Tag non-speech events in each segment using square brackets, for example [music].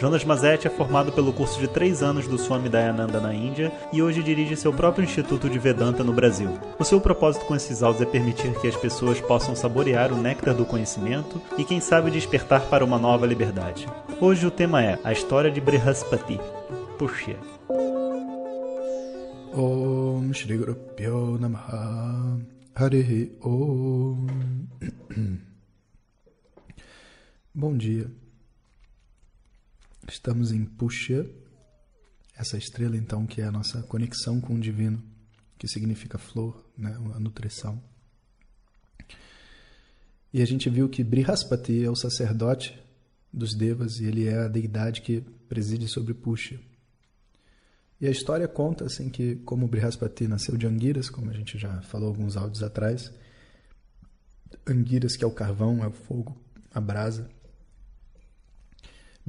Jonas Mazetti é formado pelo curso de três anos do Swami Dayananda na Índia e hoje dirige seu próprio Instituto de Vedanta no Brasil. O seu propósito com esses áudios é permitir que as pessoas possam saborear o néctar do conhecimento e, quem sabe, despertar para uma nova liberdade. Hoje o tema é a história de Brihaspati. Puxa. Om Shri Guru Pyo Namaha Om [clears throat] Bom dia. Estamos em Puxya, essa estrela então que é a nossa conexão com o divino, que significa flor, né, a nutrição. E a gente viu que Brihaspati é o sacerdote dos devas e ele é a deidade que preside sobre Puxya. E a história conta assim que como Brihaspati nasceu de Angiras, como a gente já falou alguns áudios atrás, Angiras que é o carvão, é o fogo, a brasa,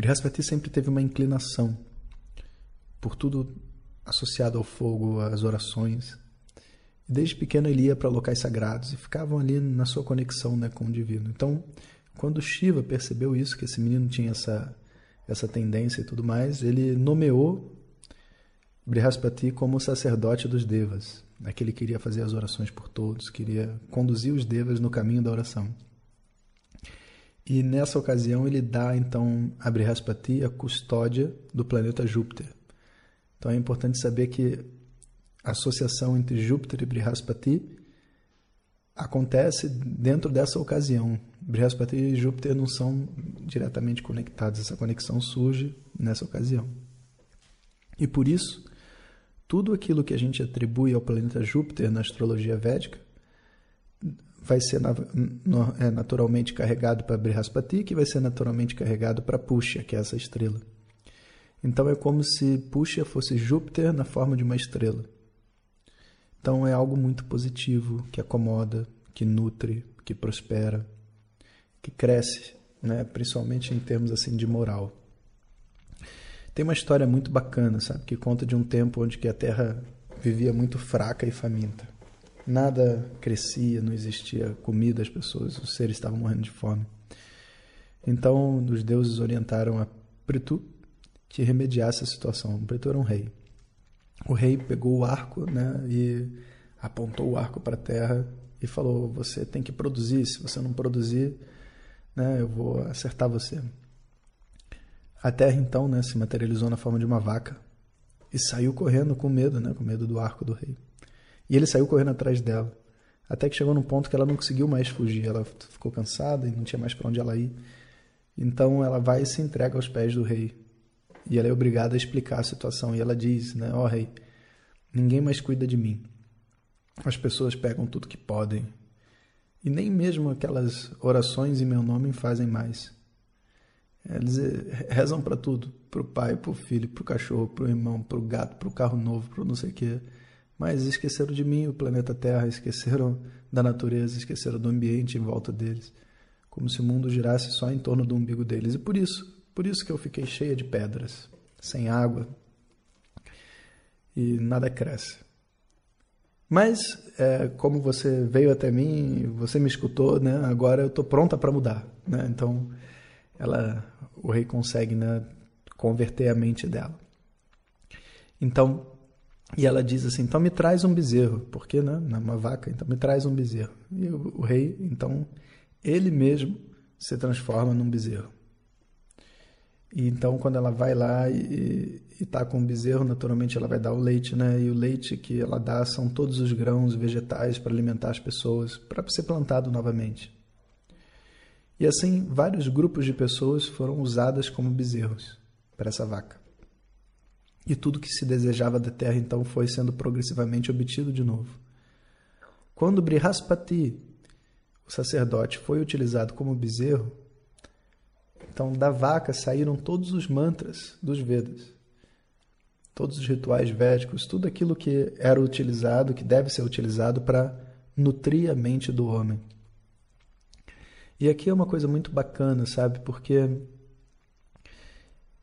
Brihaspati sempre teve uma inclinação por tudo associado ao fogo, às orações. Desde pequeno ele ia para locais sagrados e ficavam ali na sua conexão né, com o divino. Então, quando Shiva percebeu isso, que esse menino tinha essa, essa tendência e tudo mais, ele nomeou Brihaspati como sacerdote dos devas. Né, que queria fazer as orações por todos, queria conduzir os devas no caminho da oração. E nessa ocasião ele dá então a Brihaspati a custódia do planeta Júpiter. Então é importante saber que a associação entre Júpiter e Brihaspati acontece dentro dessa ocasião. Brihaspati e Júpiter não são diretamente conectados, essa conexão surge nessa ocasião. E por isso, tudo aquilo que a gente atribui ao planeta Júpiter na astrologia védica vai ser é, naturalmente carregado para Brihaspati, que vai ser naturalmente carregado para Puxa, que é essa estrela. Então é como se Puxa fosse Júpiter na forma de uma estrela. Então é algo muito positivo, que acomoda, que nutre, que prospera, que cresce, né? principalmente em termos assim de moral. Tem uma história muito bacana, sabe, que conta de um tempo onde que a Terra vivia muito fraca e faminta. Nada crescia, não existia comida, as pessoas, os seres estavam morrendo de fome. Então, os deuses orientaram a Pretu que remediasse a situação. O Pretu era um rei. O rei pegou o arco né, e apontou o arco para a terra e falou: Você tem que produzir, se você não produzir, né, eu vou acertar você. A terra então né, se materializou na forma de uma vaca e saiu correndo com medo, né, com medo do arco do rei. E ele saiu correndo atrás dela. Até que chegou num ponto que ela não conseguiu mais fugir. Ela ficou cansada e não tinha mais para onde ela ir. Então ela vai e se entrega aos pés do rei. E ela é obrigada a explicar a situação. E ela diz, né, ó oh, rei, ninguém mais cuida de mim. As pessoas pegam tudo que podem. E nem mesmo aquelas orações em meu nome fazem mais. Eles eh, rezam para tudo, para o pai, para o filho, para o cachorro, para o irmão, para o gato, para o carro novo, para não sei o quê mas esqueceram de mim, o planeta Terra, esqueceram da natureza, esqueceram do ambiente em volta deles, como se o mundo girasse só em torno do umbigo deles. E por isso, por isso que eu fiquei cheia de pedras, sem água, e nada cresce. Mas, é, como você veio até mim, você me escutou, né? Agora eu estou pronta para mudar, né? Então, ela, o rei consegue, né, converter a mente dela. Então, e ela diz assim: então me traz um bezerro, porque né, uma vaca, então me traz um bezerro. E o, o rei, então, ele mesmo se transforma num bezerro. E então, quando ela vai lá e está com o bezerro, naturalmente ela vai dar o leite, né? E o leite que ela dá são todos os grãos vegetais para alimentar as pessoas, para ser plantado novamente. E assim, vários grupos de pessoas foram usadas como bezerros para essa vaca. E tudo que se desejava da terra então foi sendo progressivamente obtido de novo. Quando Brihaspati, o sacerdote, foi utilizado como bezerro, então da vaca saíram todos os mantras dos Vedas, todos os rituais védicos, tudo aquilo que era utilizado, que deve ser utilizado para nutrir a mente do homem. E aqui é uma coisa muito bacana, sabe? Porque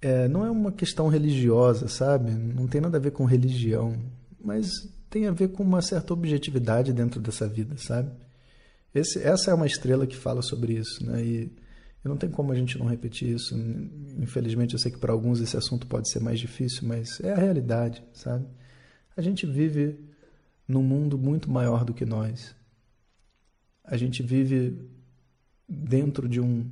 é, não é uma questão religiosa, sabe? Não tem nada a ver com religião, mas tem a ver com uma certa objetividade dentro dessa vida, sabe? Esse, essa é uma estrela que fala sobre isso, né? E não tem como a gente não repetir isso. Infelizmente, eu sei que para alguns esse assunto pode ser mais difícil, mas é a realidade, sabe? A gente vive num mundo muito maior do que nós. A gente vive dentro de um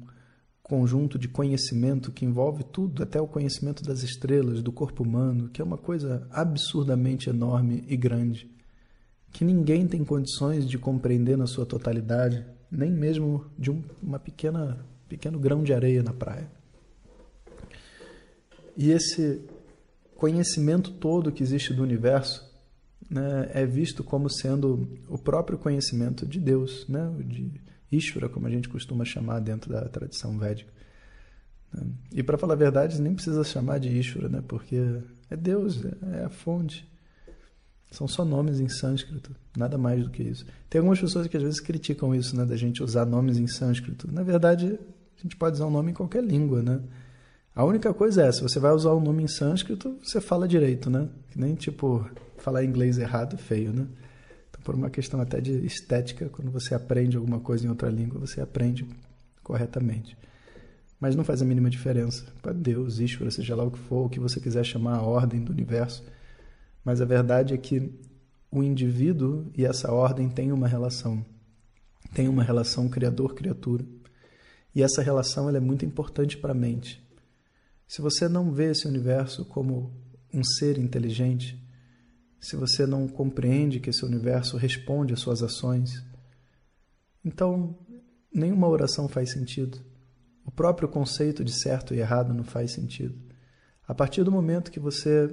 conjunto de conhecimento que envolve tudo, até o conhecimento das estrelas, do corpo humano, que é uma coisa absurdamente enorme e grande, que ninguém tem condições de compreender na sua totalidade, nem mesmo de um, uma pequena pequeno grão de areia na praia. E esse conhecimento todo que existe do universo né, é visto como sendo o próprio conhecimento de Deus, né, de Ishvara, como a gente costuma chamar dentro da tradição védica. Né. E para falar a verdade, nem precisa chamar de Ishvara, né, porque é Deus, é a fonte. São só nomes em sânscrito, nada mais do que isso. Tem algumas pessoas que às vezes criticam isso, né, da gente usar nomes em sânscrito. Na verdade, a gente pode usar um nome em qualquer língua, né? A única coisa é, se você vai usar um nome em sânscrito, você fala direito, né? Que nem, tipo, falar inglês errado, feio, né? Por uma questão até de estética, quando você aprende alguma coisa em outra língua, você aprende corretamente. Mas não faz a mínima diferença. Para Deus, Ishvara, seja lá o que for, o que você quiser chamar a ordem do universo. Mas a verdade é que o indivíduo e essa ordem têm uma relação. Tem uma relação criador-criatura. E essa relação é muito importante para a mente. Se você não vê esse universo como um ser inteligente, se você não compreende que esse universo responde às suas ações, então nenhuma oração faz sentido. O próprio conceito de certo e errado não faz sentido. A partir do momento que você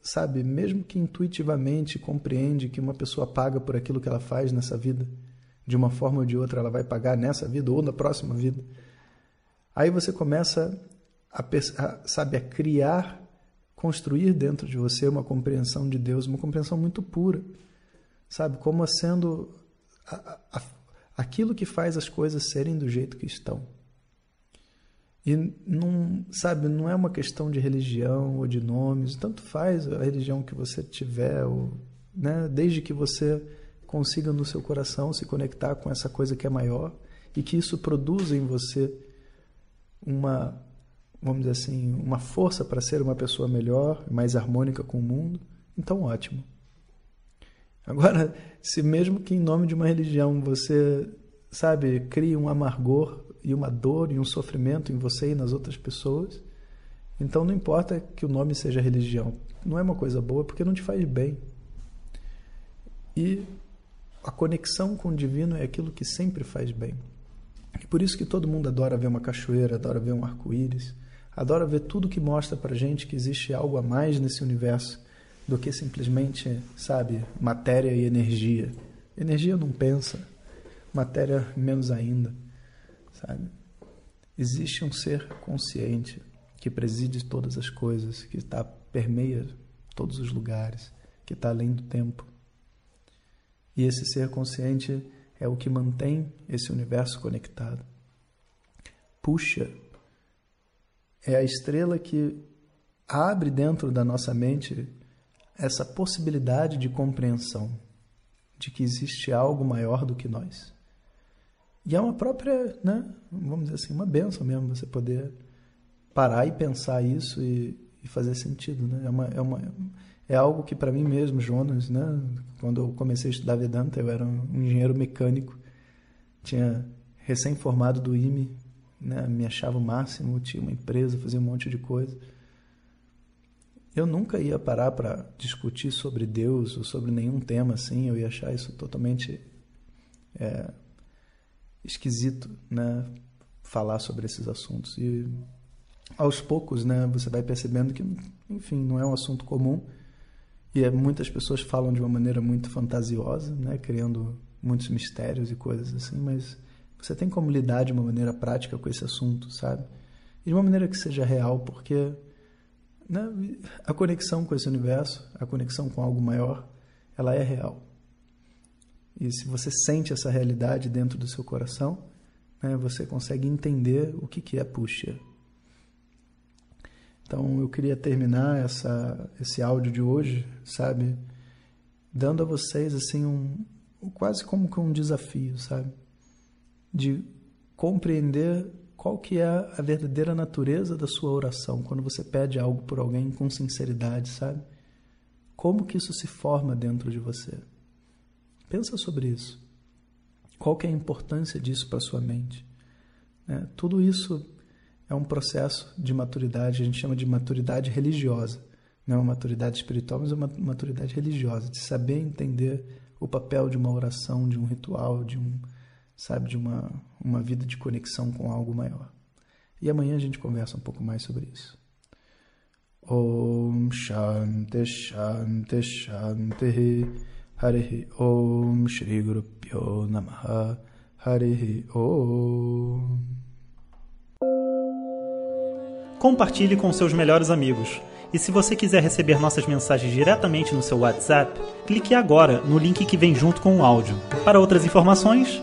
sabe, mesmo que intuitivamente compreende que uma pessoa paga por aquilo que ela faz nessa vida, de uma forma ou de outra ela vai pagar nessa vida ou na próxima vida, Aí você começa a, sabe, a criar, construir dentro de você uma compreensão de Deus, uma compreensão muito pura, sabe, como sendo a, a, aquilo que faz as coisas serem do jeito que estão. E não, sabe, não é uma questão de religião ou de nomes, tanto faz a religião que você tiver, ou, né, desde que você consiga no seu coração se conectar com essa coisa que é maior e que isso produza em você uma, vamos dizer assim, uma força para ser uma pessoa melhor, mais harmônica com o mundo, então ótimo. Agora, [laughs] se mesmo que em nome de uma religião você, sabe, crie um amargor e uma dor e um sofrimento em você e nas outras pessoas, então não importa que o nome seja religião, não é uma coisa boa porque não te faz bem. E a conexão com o divino é aquilo que sempre faz bem. E por isso que todo mundo adora ver uma cachoeira, adora ver um arco-íris, adora ver tudo que mostra para gente que existe algo a mais nesse universo do que simplesmente, sabe, matéria e energia. Energia não pensa, matéria menos ainda, sabe? Existe um ser consciente que preside todas as coisas, que está permeia todos os lugares, que está além do tempo. E esse ser consciente é o que mantém esse universo conectado. Puxa é a estrela que abre dentro da nossa mente essa possibilidade de compreensão de que existe algo maior do que nós. E é uma própria, né, vamos dizer assim, uma benção mesmo você poder parar e pensar isso e, e fazer sentido. Né? É, uma, é, uma, é algo que para mim mesmo, Jonas, né, quando eu comecei a estudar Vedanta, eu era um engenheiro mecânico, tinha recém-formado do IME, né, me achava o máximo, tinha uma empresa, fazia um monte de coisa. Eu nunca ia parar para discutir sobre Deus ou sobre nenhum tema assim, eu ia achar isso totalmente é, esquisito, né, falar sobre esses assuntos. E aos poucos, né, você vai percebendo que, enfim, não é um assunto comum e é, muitas pessoas falam de uma maneira muito fantasiosa, né, criando muitos mistérios e coisas assim, mas você tem como lidar de uma maneira prática com esse assunto, sabe? E de uma maneira que seja real, porque né, a conexão com esse universo, a conexão com algo maior, ela é real. E se você sente essa realidade dentro do seu coração, né, você consegue entender o que, que é puxa. Então eu queria terminar essa, esse áudio de hoje, sabe, dando a vocês assim um quase como que um desafio, sabe, de compreender qual que é a verdadeira natureza da sua oração quando você pede algo por alguém com sinceridade, sabe? Como que isso se forma dentro de você? Pensa sobre isso. Qual que é a importância disso para sua mente? É, tudo isso é um processo de maturidade, a gente chama de maturidade religiosa. Não é uma maturidade espiritual, mas é uma maturidade religiosa, de saber entender o papel de uma oração, de um ritual, de um, sabe, de uma, uma vida de conexão com algo maior. E amanhã a gente conversa um pouco mais sobre isso. Om Shanti Shanti Shanti Harihi Om Shri Guru Pyo Namaha Om Compartilhe com seus melhores amigos. E se você quiser receber nossas mensagens diretamente no seu WhatsApp, clique agora no link que vem junto com o áudio. Para outras informações,